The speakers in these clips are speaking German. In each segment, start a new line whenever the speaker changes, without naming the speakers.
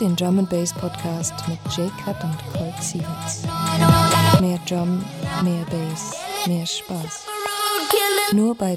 den Drum Bass Podcast mit Jay Cut und Colt Sievers. Mehr Drum, mehr Bass, mehr Spaß. Nur bei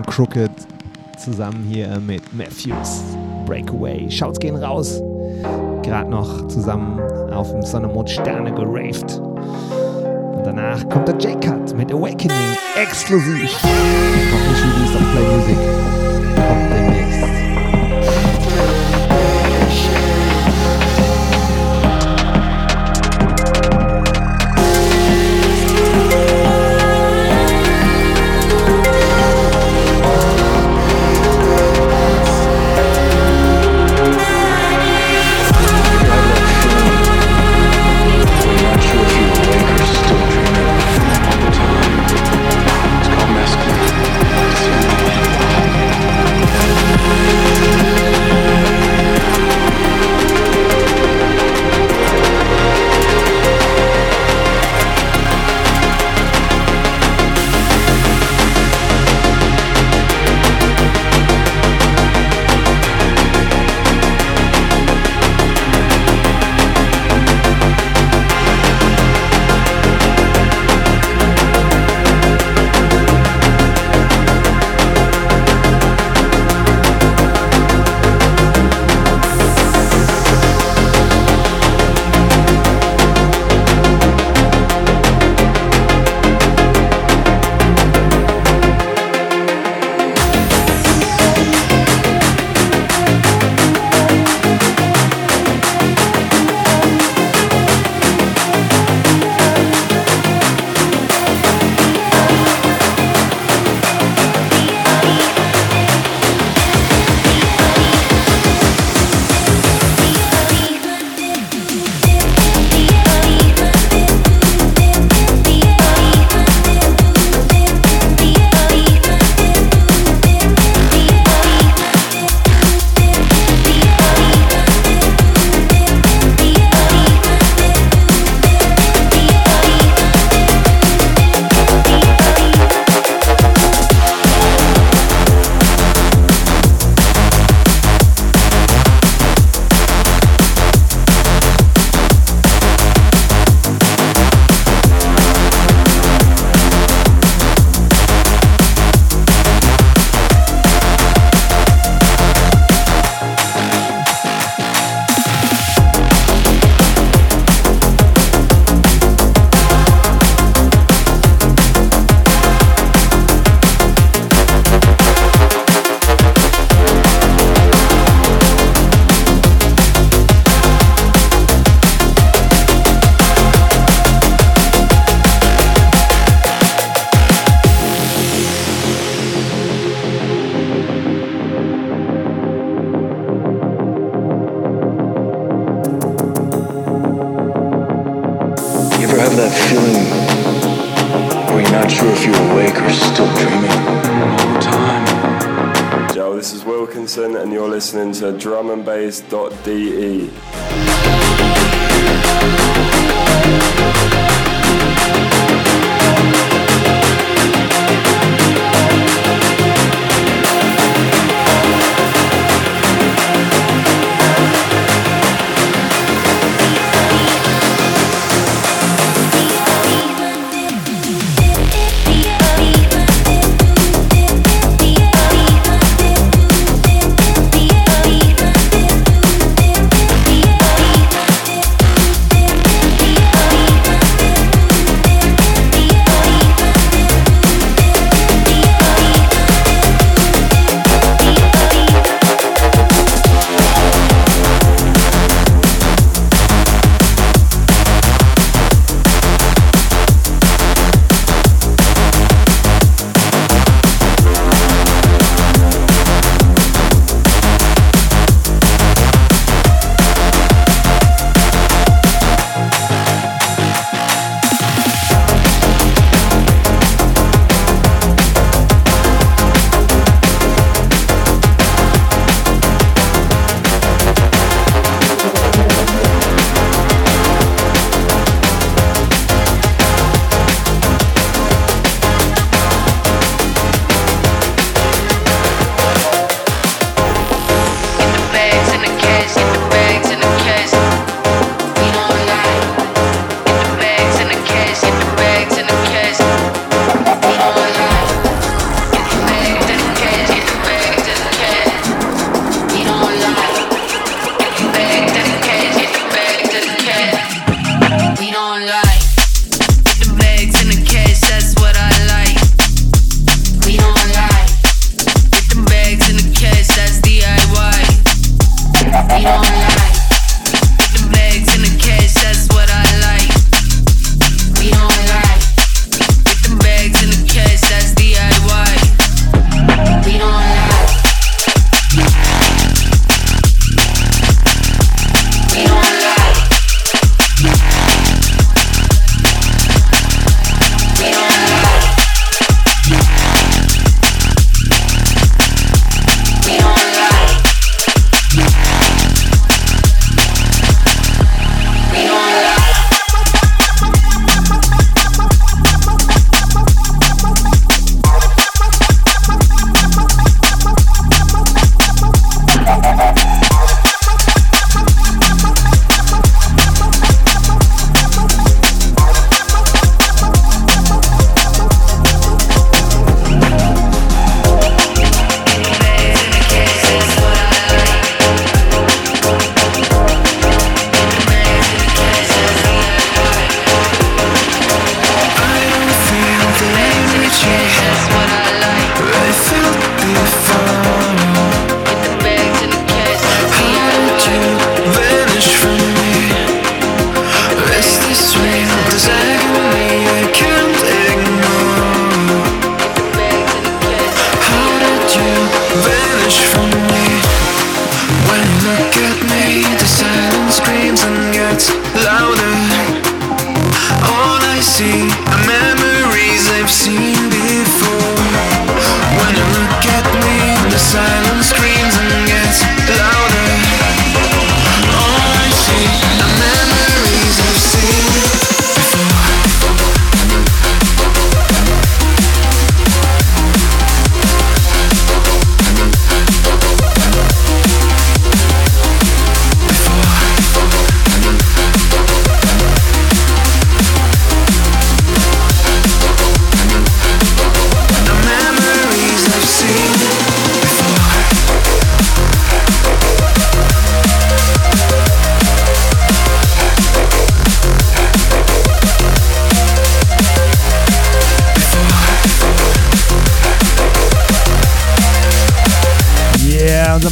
Kemon Crooked zusammen hier mit Matthews. Breakaway. Schaut's gehen raus. Gerade noch zusammen auf dem Sonnemond Sterne geraved. Und danach kommt der J-Cut mit Awakening exklusiv. Noch nicht released auf Play Music. Kommt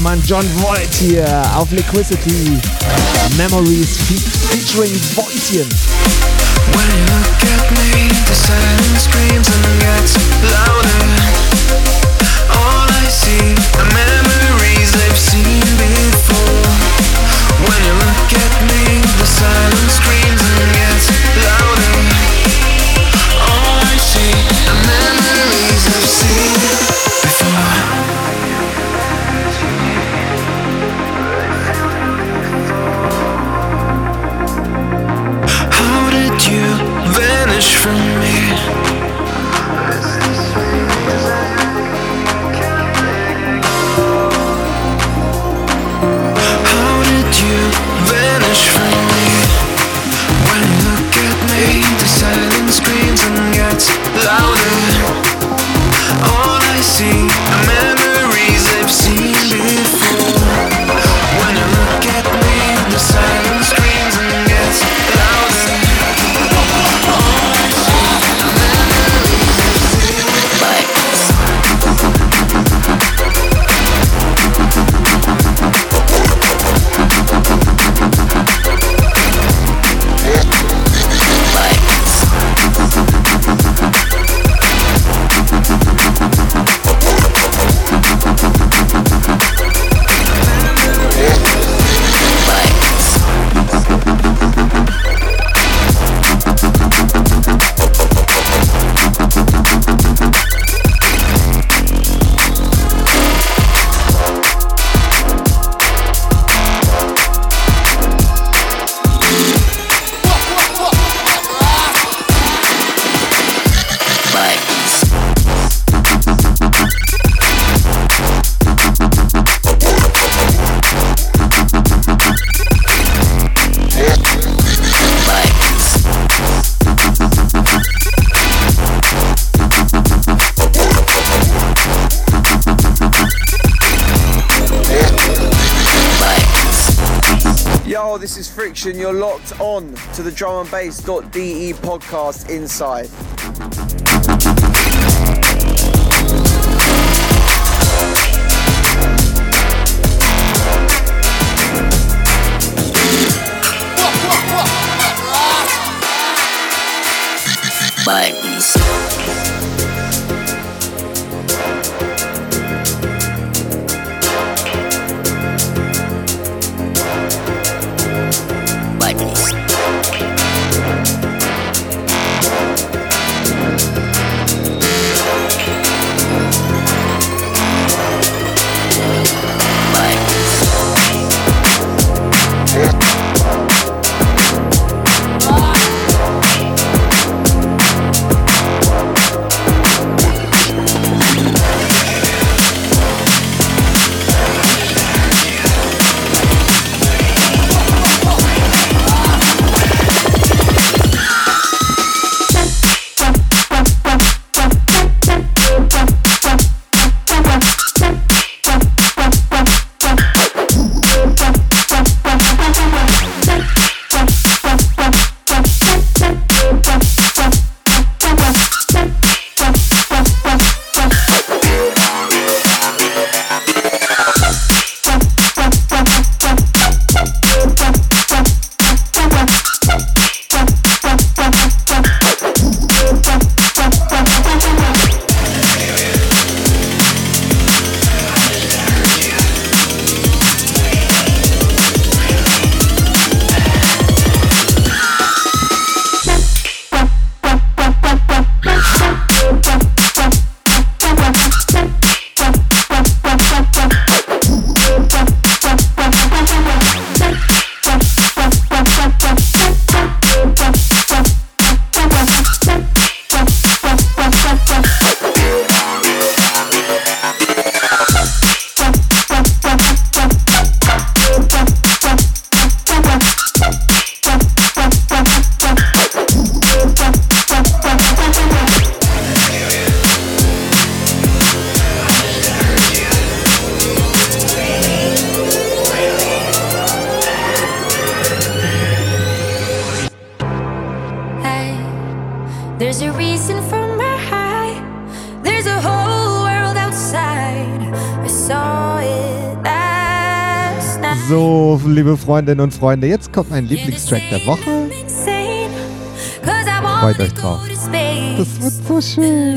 Mann John Voight hier auf Liquidity. Memories fe featuring Voightchen. When you look at me, the silence screams and gets louder. All I see are memories I've seen before. When you look at me, the silence screams
You're locked on to the drumandbass.de podcast inside. Freundinnen und Freunde, jetzt kommt mein Lieblingstrack der Woche. Freut euch drauf. Das wird so schön.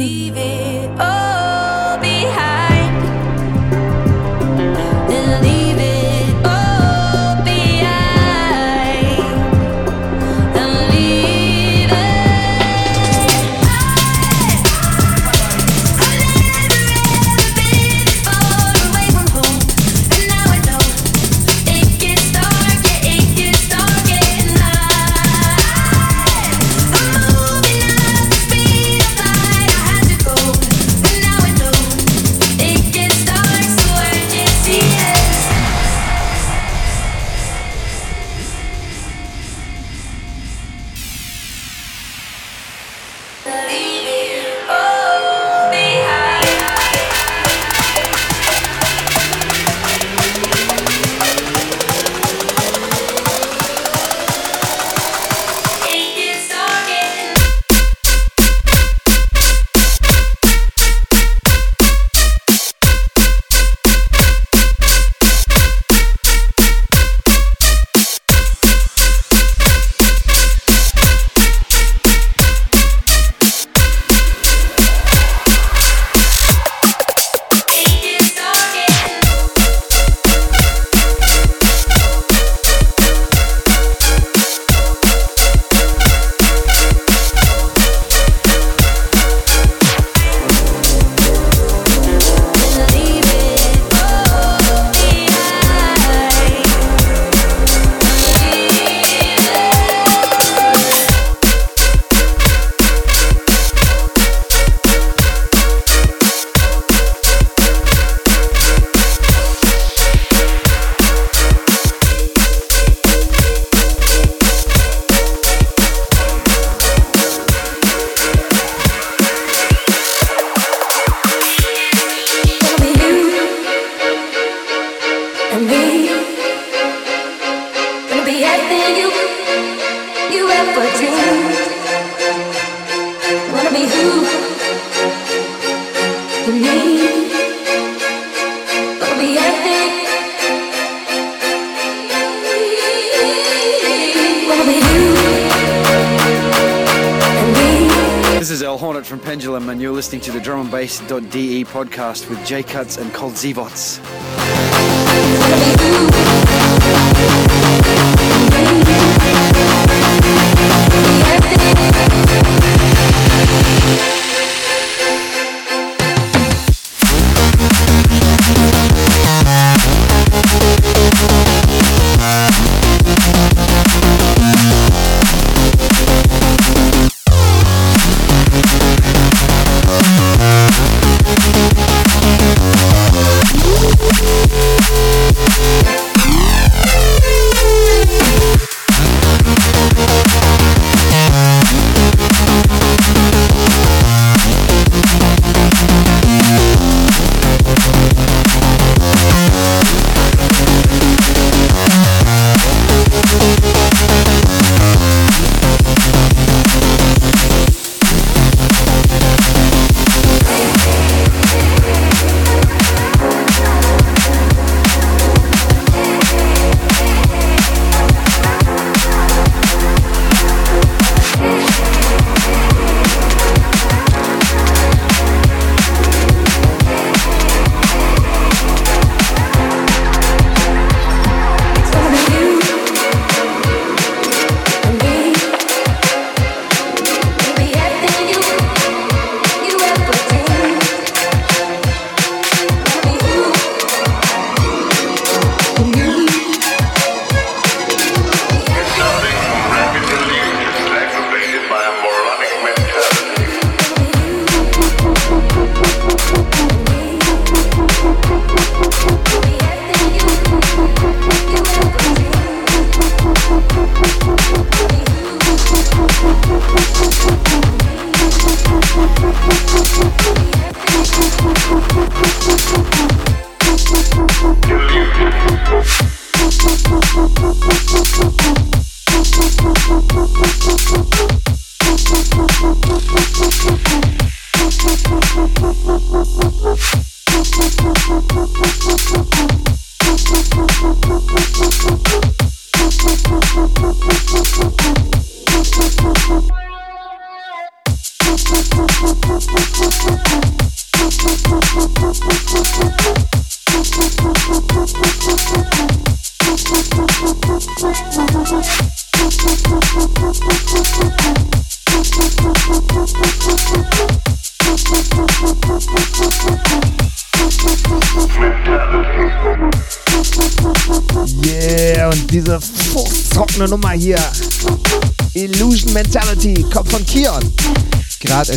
Podcast with J Cuts and Cold Zivots.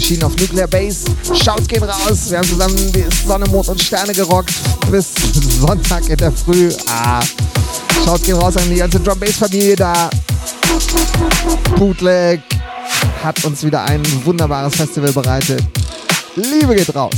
Erschienen auf Nuclear Base. Schaut gehen raus. Wir haben zusammen die Sonne, Mond und Sterne gerockt. Bis Sonntag in der Früh. Ah. Schaut gehen raus an die ganze Drum Bass Familie da. Bootleg hat uns wieder ein wunderbares Festival bereitet. Liebe geht raus.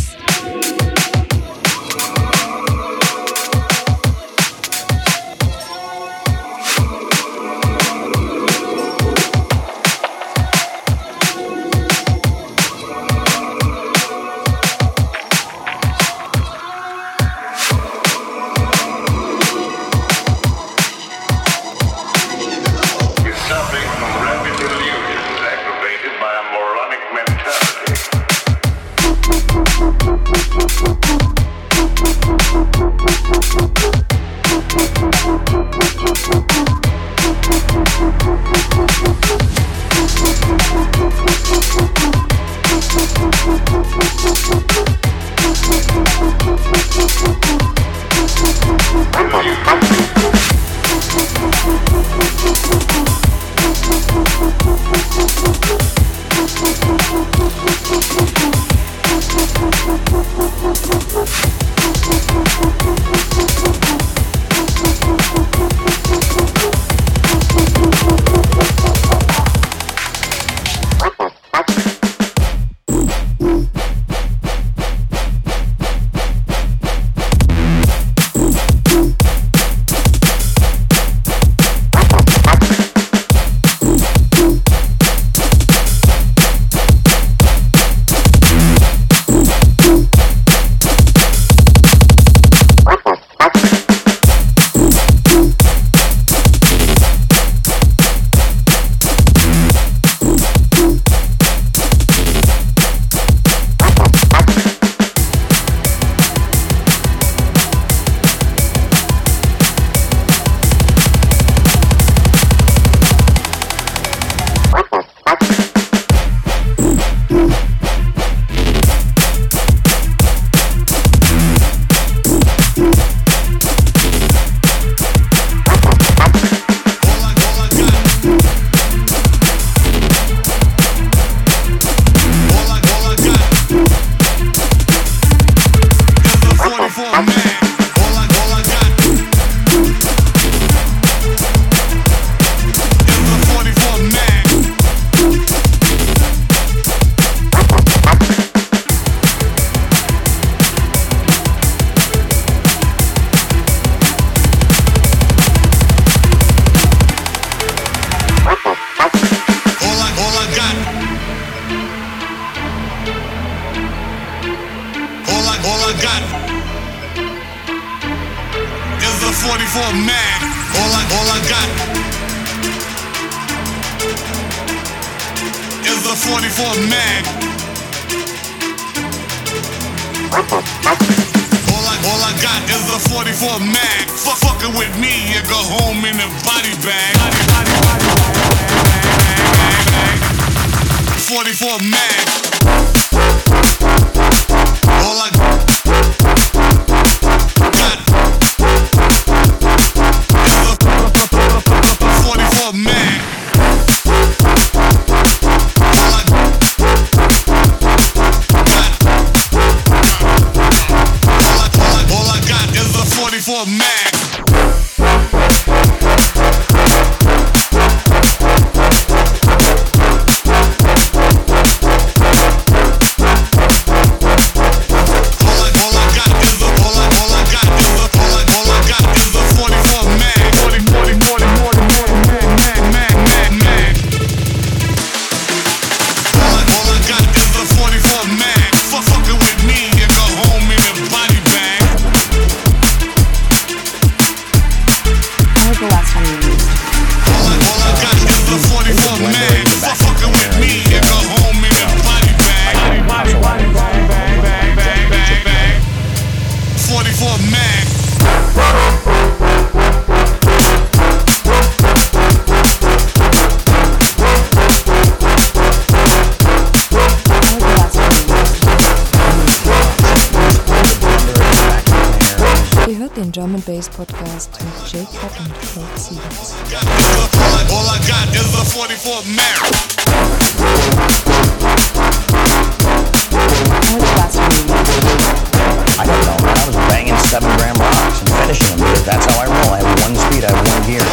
Seven gram rocks and finishing them because that's how I roll. I have one speed, I have one gear.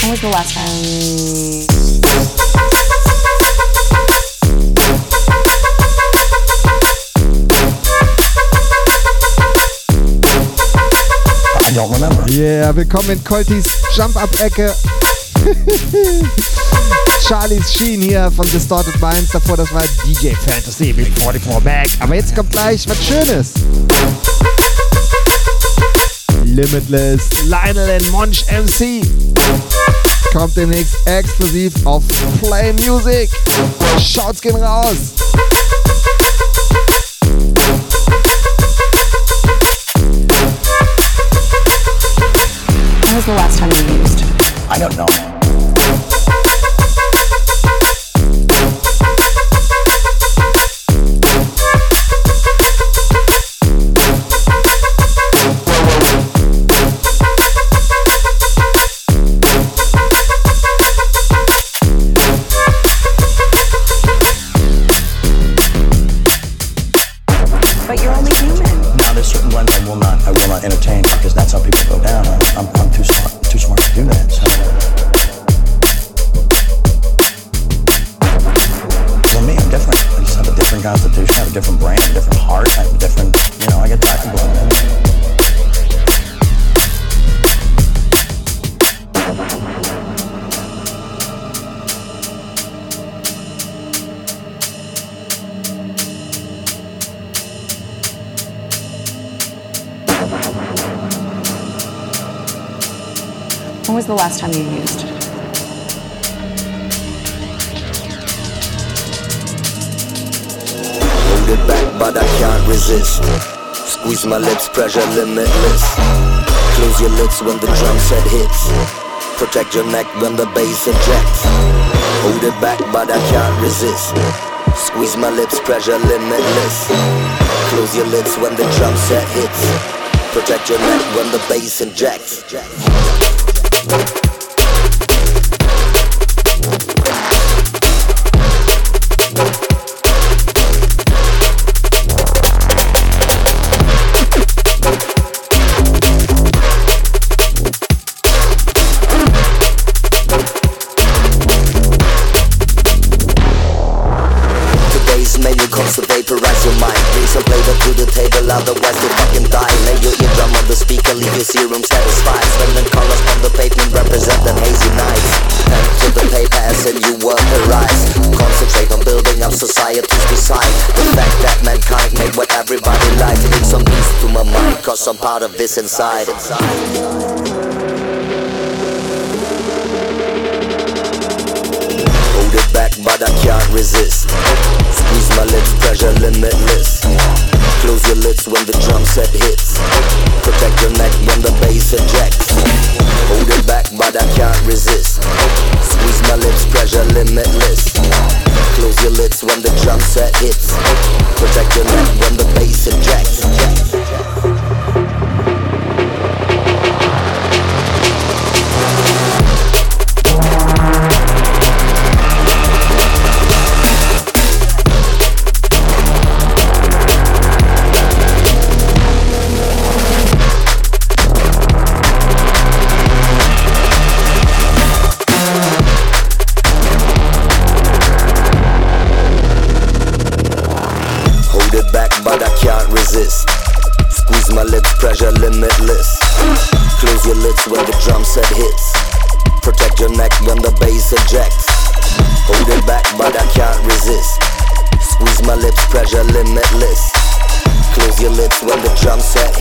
When was the last time
I don't remember.
Yeah, willkommen in Coltis Jump-Up-Ecke. Charlies Sheen hier von Distorted Minds. Davor, das war DJ Fantasy mit 44 Mac. Aber jetzt kommt gleich was Schönes. Limitless, Lionel and Monch MC. Kommt demnächst exklusiv auf Play Music. Schaut's gehen raus.
When was the last time you used?
I don't know.
The last time you used?
Hold it back, but I can't resist. Squeeze my lips, pressure limitless. Close your lips when the drum set hits. Protect your neck when the bass injects. Hold it back, but I can't resist. Squeeze my lips, pressure limitless. Close your lips when the drum set hits. Protect your neck when the bass injects. Otherwise you'll fucking die. Lay your eardrum on the speaker, leave your serum satisfied as you work the rise Concentrate on building up society's beside The fact that mankind made what everybody likes Bring some peace to my mind, cause I'm part of this inside, inside. Hold it back, but I can't resist. Squeeze my lips, pressure limitless. Close your lips when the drum set hits. Protect your neck when the bass ejects. Hold it back, but I can't resist. Squeeze my lips, pressure limitless. Close your lips when the drum set hits. Protect your neck when the bass ejects. pleasure limitless. Close your lips when the drums set.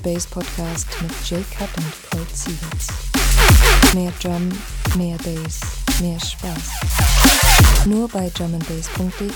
and Bass Podcast mit Jay Cut und Colt Sievers. Mehr Drum, mehr Bass, mehr Spaß. Nur bei drumandbass.de.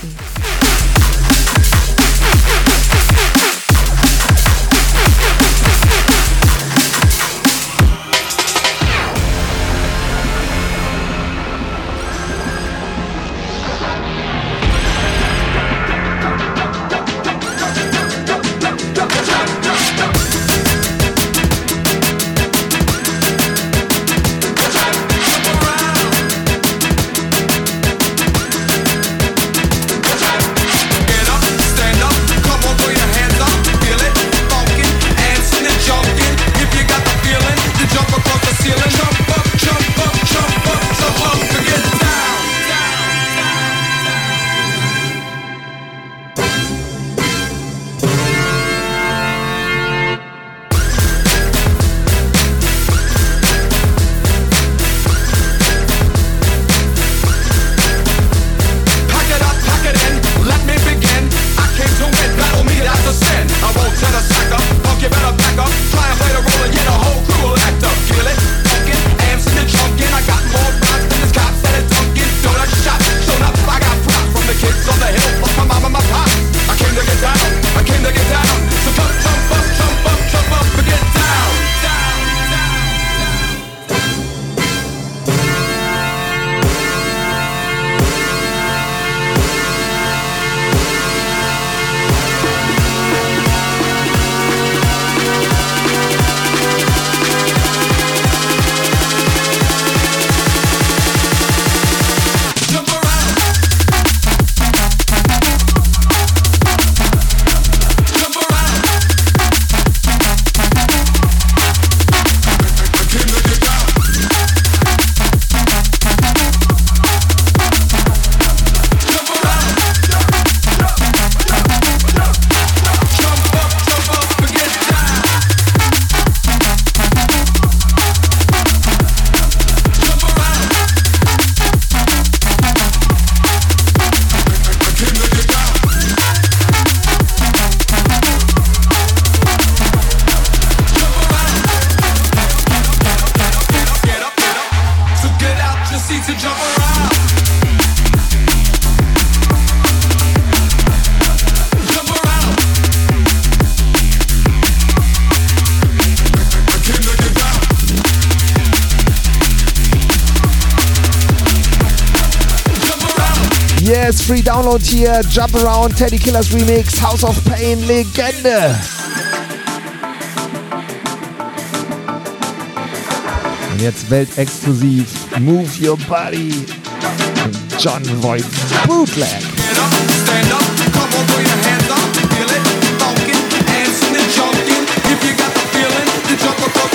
Note hier, Jump Around, Teddy Killers Remix, House of Pain, Legende. Und jetzt weltexklusiv, Move Your Body, John Voight Bootleg.
Get up, up,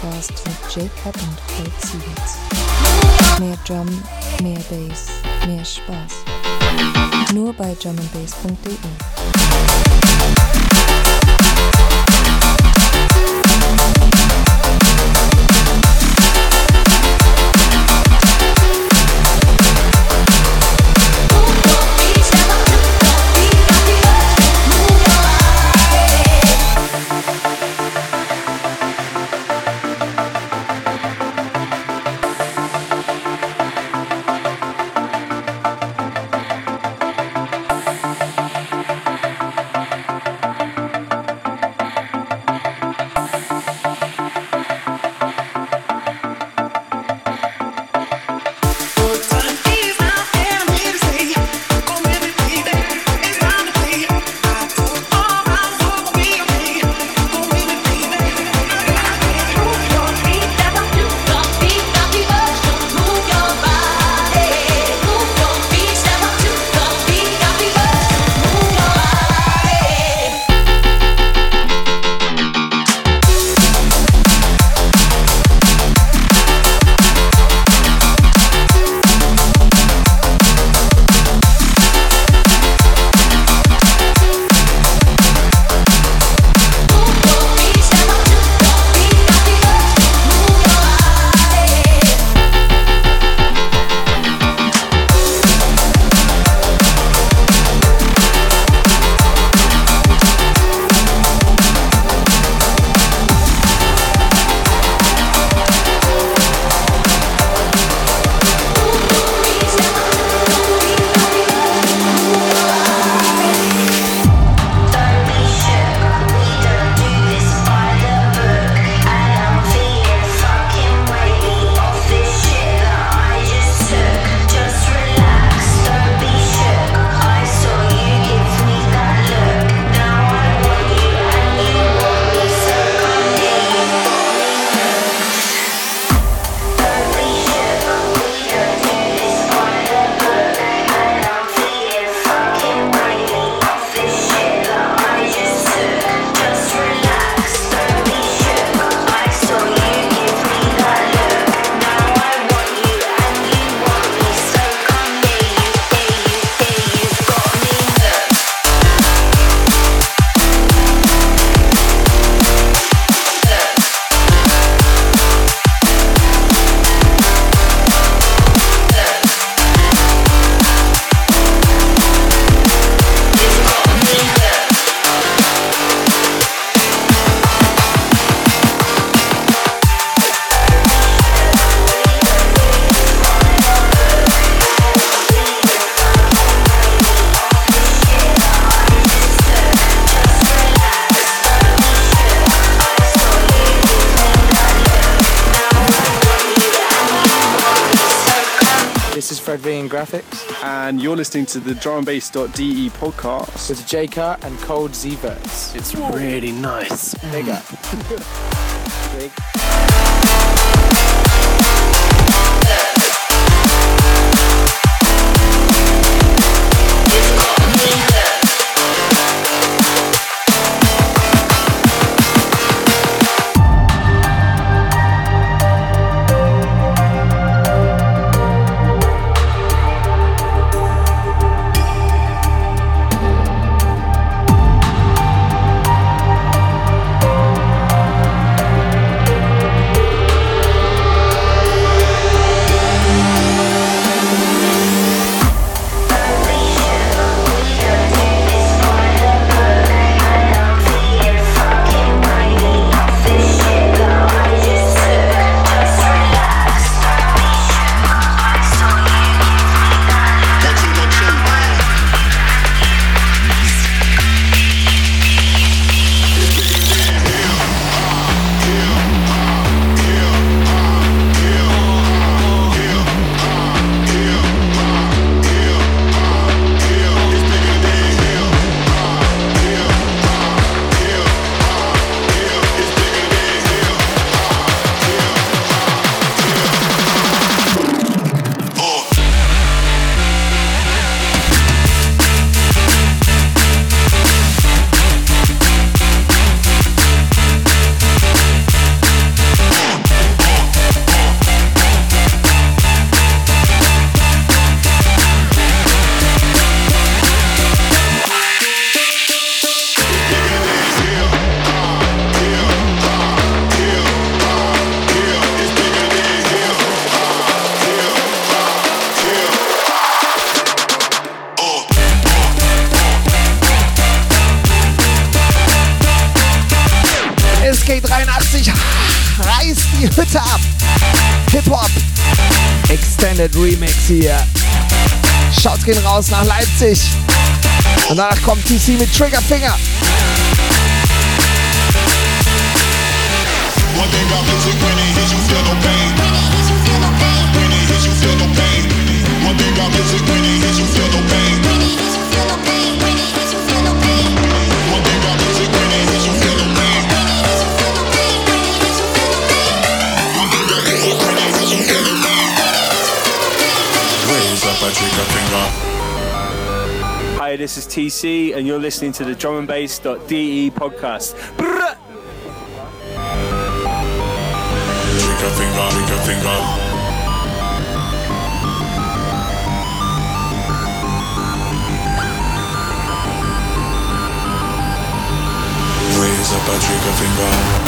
Podcast mit Jacob und Kate Siebens. Mehr Drum, mehr Bass, mehr Spaß. Nur bei drumandbass.de.
listening to the drumandbass.de podcast
with J Cut and Cold Zverts.
It's really nice.
Big
See with Trigger Finger.
TC, and you're listening to the drumandbass.de podcast. Brrrr.
Trigger finger, finger. Raise up a trigger finger.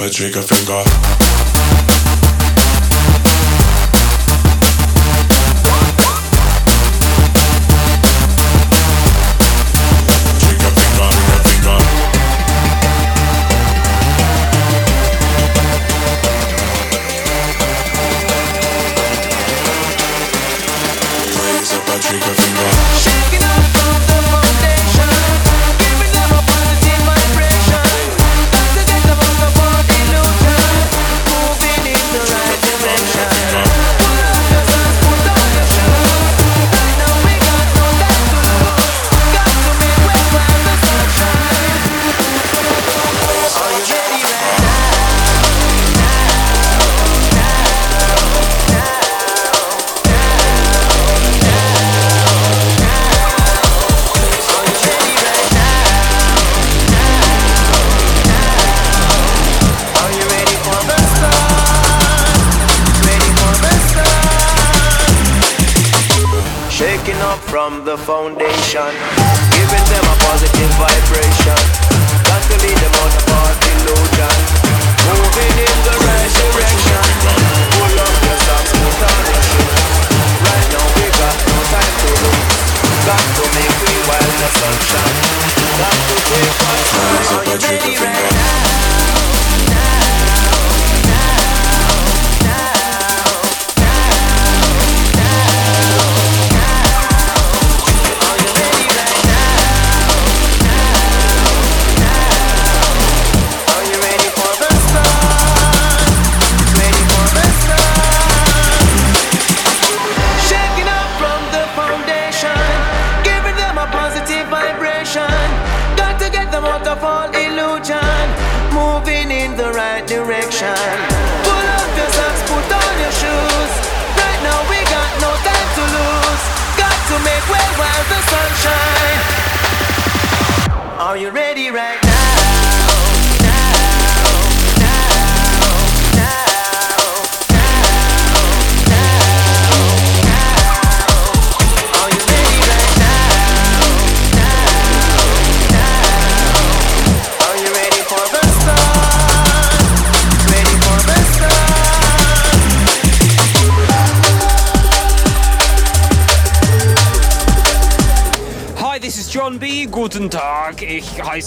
up a trigger finger.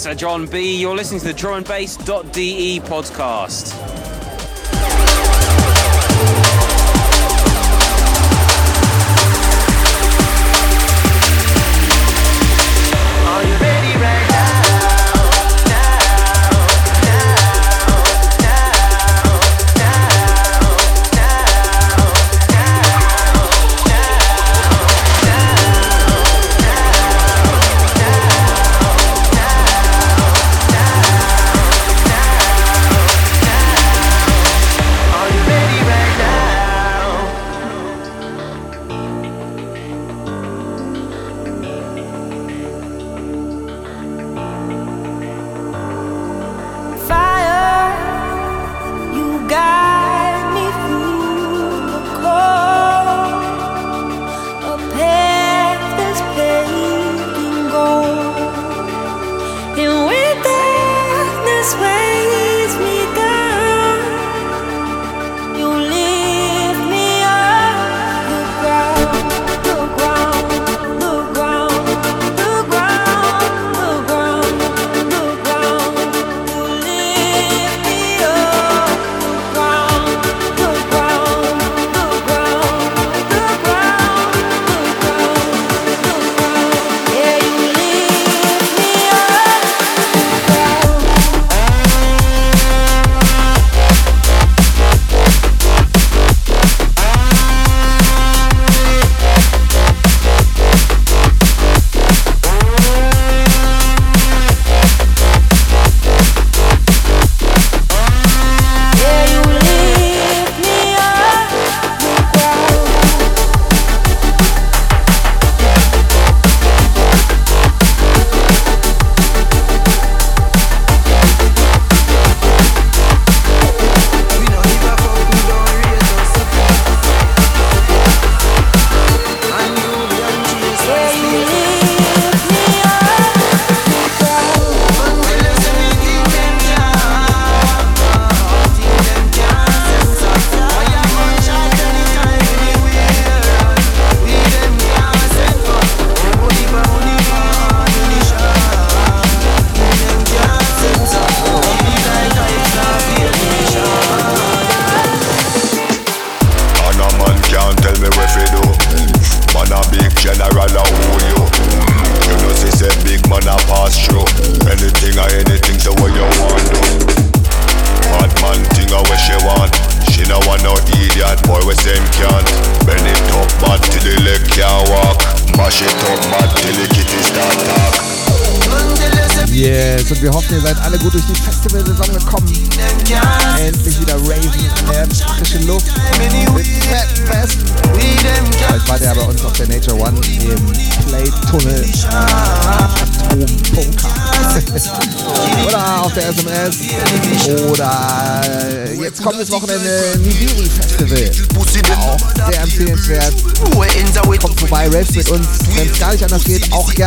Sir John B. You're listening to the
Drum and
Bass.de podcast.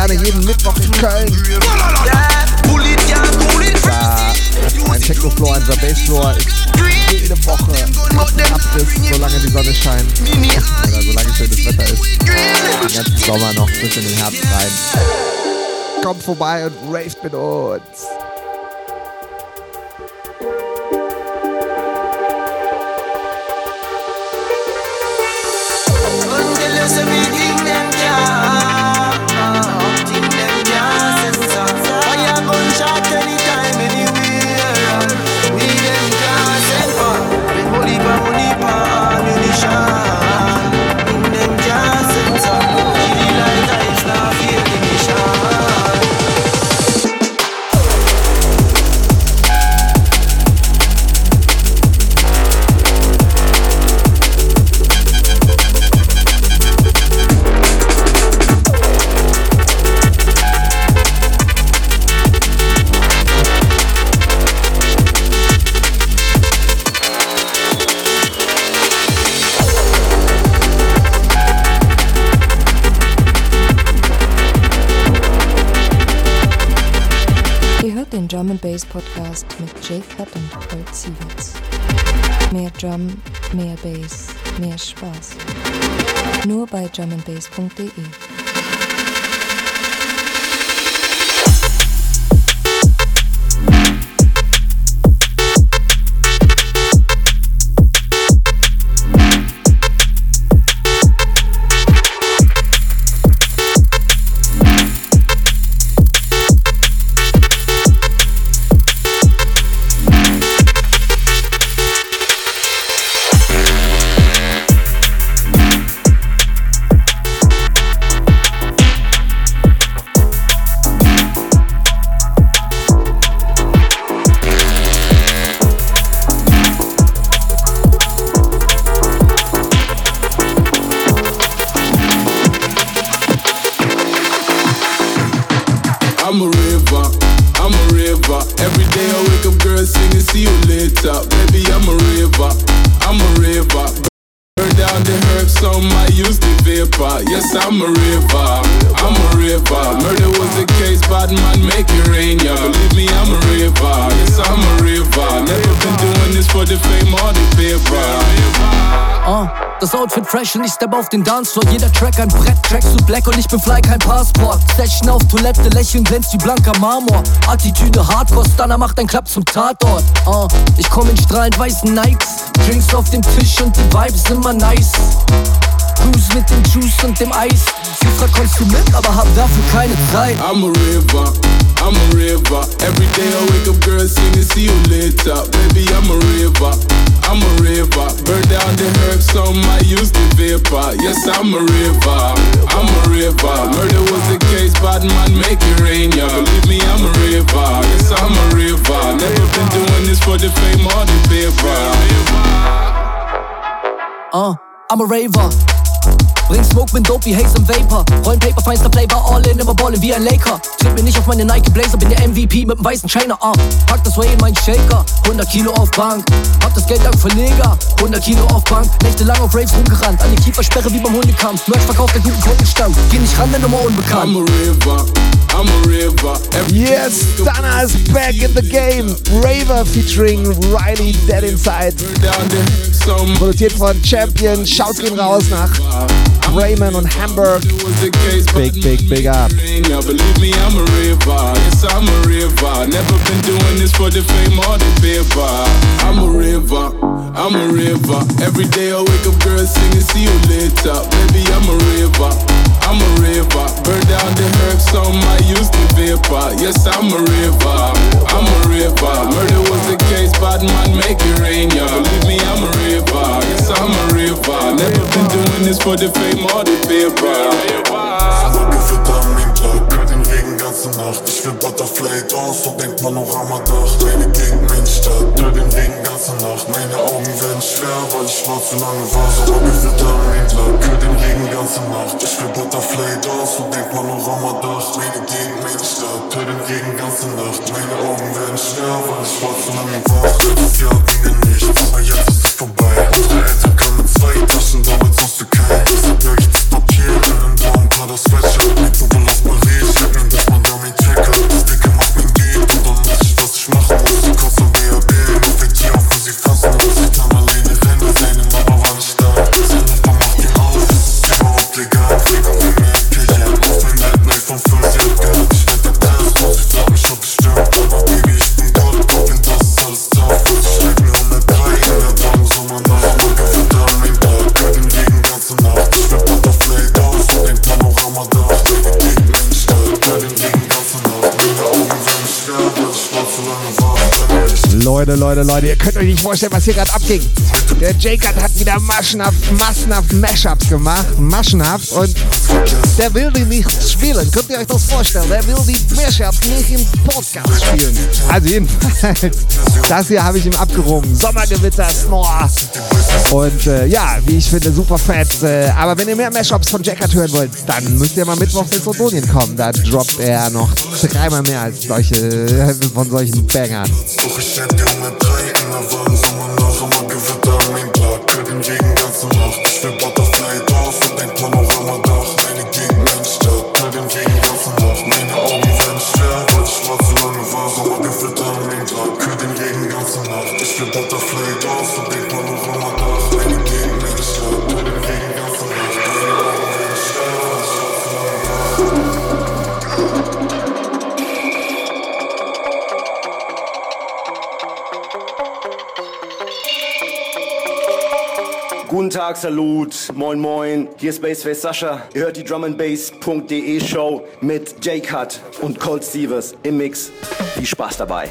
Gerne jeden Mittwoch in Köln. Da ein Techno-Floor, ein Drum-Bass-Floor ist jede Woche ab bis solange die Sonne scheint. Oder solange schönes Wetter ist. Den ganzen Sommer noch bis in den Herbst rein. Kommt vorbei und raved mit uns.
Jake Cut und Colt Sievers. Mehr Drum, mehr Bass, mehr Spaß. Nur bei drumandbass.de.
see you later. Baby, I'm a river, I'm a river. Burn down the herbs, some I use the vapor. Yes, I'm a river, I'm a river. Murder bad man, make it rain, yeah. Believe me, I'm a river. Yes, I'm a river. Never been doing this for the fame or the paper.
Uh, das Outfit fresh und ich step auf den Dancefloor. Jeder Track ein Brett, Tracks zu black und ich bin fly, kein Passport. Session auf Toilette, Lächeln glänzt wie blanker Marmor. Attitüde Hardcore, Stunner macht ein Klapp zum Tatort. Uh, ich komm in strahlend weißen Nikes. Drinks auf dem Tisch und die Vibes immer nice. Cruise mit dem Juice und dem Eis. Sie kommst du mit, aber hab dafür keine Zeit.
I'm a river, I'm a river. Every day I wake up, girl, singing, see you later. Baby, I'm a river, I'm a river. Burn down the herbs, some I use the vapor. Yes, I'm a river, I'm a river. Murder was the case, bad man, make it rain, yeah. Believe me, I'm a river. Yes, I'm a river. Never been doing this for the fame or the paper.
Uh, I'm a raver. Bring Smoke mit Dope wie Haze und Vapor. Rollen Paper, feinster Flavor, all in, immer ballen wie ein Laker. Tritt mir nicht auf meine Nike Blazer, bin der MVP mit dem weißen Trainer. Uh. Pack das Way in meinen Shaker, 100 Kilo auf Bank. Hab das Geld dank Verleger, 100 Kilo auf Bank. Nächtelang auf Raves rumgerannt, an die Kiefersperre wie beim Hundekampf. Merch verkauft der guten Kundenstamm. Geh nicht ran, der Nummer unbekannt.
I'm a river, I'm a river. Every
Yes, Dana is back in the game. Raver featuring Riley Dead Inside. Produziert von Champion. Shouts gehen raus nach Raymond und Hamburg. Big, big, big up.
Yeah, believe me, I'm a river. Yes, I'm a river. Never been doing this for the fame or the paper. I'm a river. I'm a river. Every day I wake up, girl, singing, see you later. Baby, I'm a river. I'm a river. Burn down the herbs, some I use the vapor. Yes, I'm a river. I'm a river. Murder was the case, bad man, make it rain. Yeah, believe me, I'm a river. Yes, I'm a river. Never been doing this for the fame paper.
Zurückgefüttert am Tag, den Regen ganz
ganze Nacht. Ich will Butterfly Dance und den Panoramadach. Meine Gegend, meine Stadt, hör den Regen ganze Nacht. Meine Augen werden schwer, weil ich schwarz zu lange war. Witter am Endlack, hör den Regen ganze Nacht. Ich will Butterfly Dance und den Panoramadach. Meine Gegend, meine Stadt, hör den Regen ganze Nacht. Meine Augen werden schwer, weil ich schwarz zu lange war. Letztes Jahr ging mir nichts, aber jetzt ist es vorbei. Unsere Eltern Papier, einen blauen Pader Sweatshirt Mit Turbulast Paris, ich hab nen Dichtmann, der mich checker
Leute, Leute, Leute, ihr könnt euch nicht vorstellen, was hier gerade abging. Der Jacob hat wieder maschenhaft, massenhaft Mashups gemacht, maschenhaft, und der will die nicht spielen. Könnt ihr euch das vorstellen? Der will die Mashups nicht im Podcast spielen. Also jedenfalls, das hier habe ich ihm abgerungen. Sommergewitter, Snore. Und äh, ja, wie ich finde, super fett. Äh, aber wenn ihr mehr Mashups von Jackert hören wollt, dann müsst ihr mal mittwochs in Sodonien kommen. Da droppt er noch dreimal mehr als solche von solchen Bangern.
Ich
Tag, Salut, moin moin, hier ist Bassface Sascha. Ihr hört die drumandbass.de Show mit J-Cut und Cold Stevens im Mix. Viel Spaß dabei.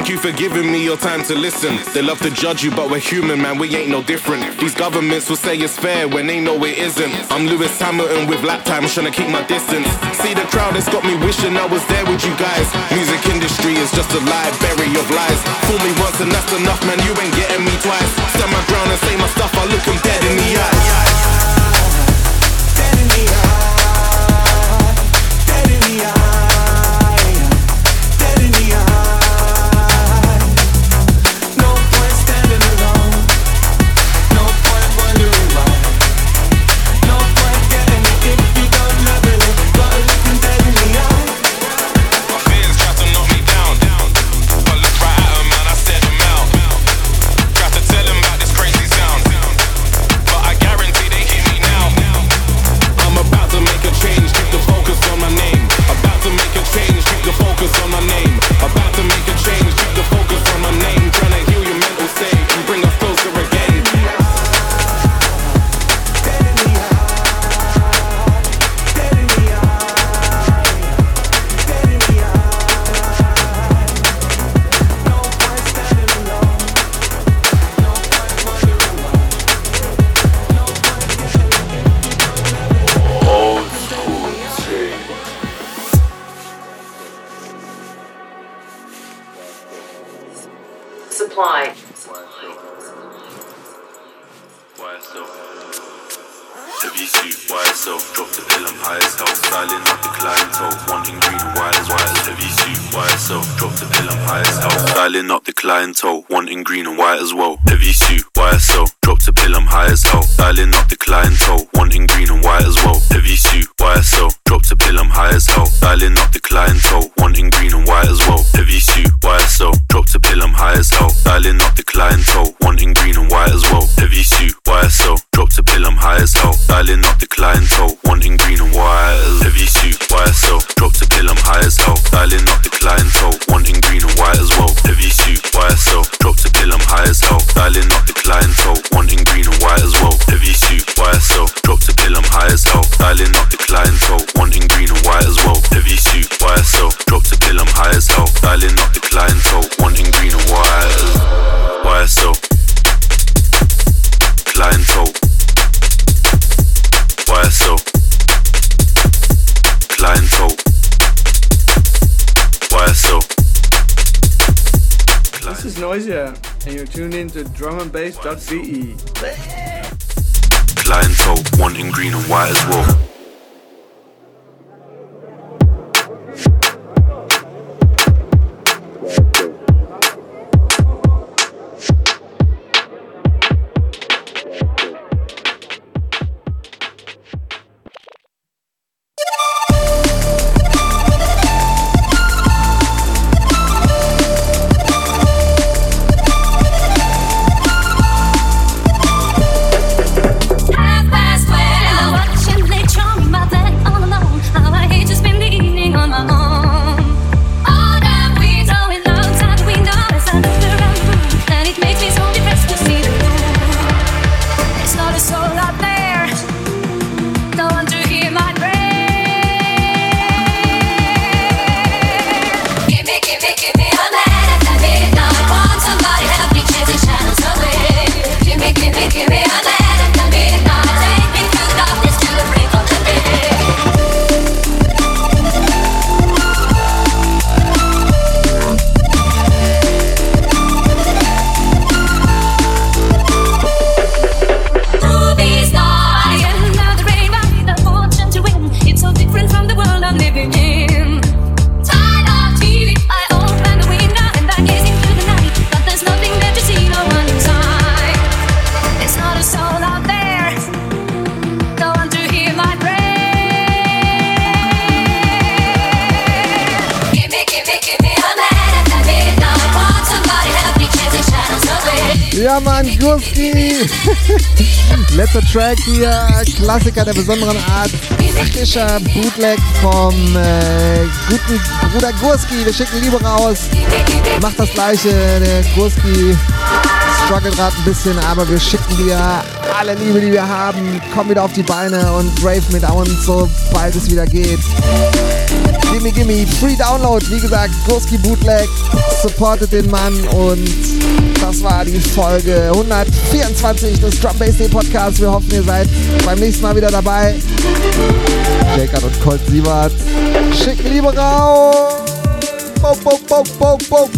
Thank
you
for giving me your time to listen. They love to judge you, but we're human, man, we ain't no different. These governments will say it's fair when they know it isn't. I'm Lewis Hamilton with lap time, trying to keep my distance. See the crowd, it's got me wishing I was there with you guys. Music industry is just a library of lies. Fool me once and that's enough, man, you ain't getting me twice. Stand my ground and say my stuff, I look them dead in the eyes.
Track hier, Klassiker der besonderen Art, praktischer Bootleg vom äh, guten Bruder Gurski. Wir schicken Liebe raus, macht das gleiche, der Gurski struggelt gerade ein bisschen, aber wir schicken dir alle Liebe, die wir haben, kommen wieder auf die Beine und rave mit uns, sobald es wieder geht. Gimme, gimme, free Download, wie gesagt, Gurski Bootleg, supportet den Mann und das war die Folge 124 des Drum Bass Day Podcasts. Wir hoffen, ihr seid beim nächsten Mal wieder dabei. Jacob und Colt Siebert schicken Liebe raus. Bo, bo, bo,